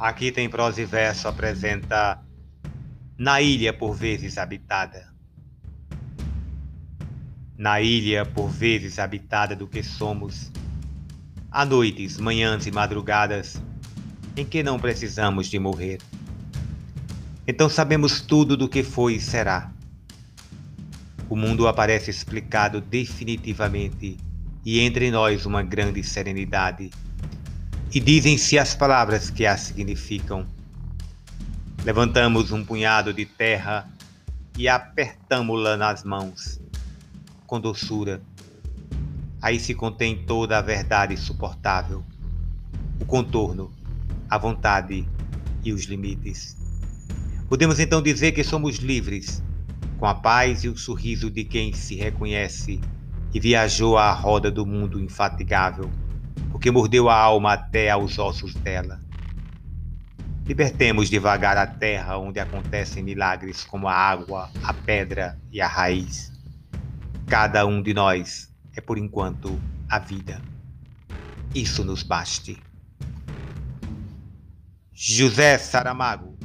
Aqui tem prosa e verso apresenta Na ilha por vezes habitada. Na ilha por vezes habitada do que somos, há noites, manhãs e madrugadas em que não precisamos de morrer. Então sabemos tudo do que foi e será. O mundo aparece explicado definitivamente e entre nós uma grande serenidade e dizem-se as palavras que a significam. Levantamos um punhado de terra e apertamo-la nas mãos, com doçura. Aí se contém toda a verdade suportável, o contorno, a vontade e os limites. Podemos então dizer que somos livres, com a paz e o sorriso de quem se reconhece e viajou à roda do mundo infatigável porque mordeu a alma até aos ossos dela. Libertemos devagar a terra onde acontecem milagres como a água, a pedra e a raiz. Cada um de nós é, por enquanto, a vida. Isso nos baste. José Saramago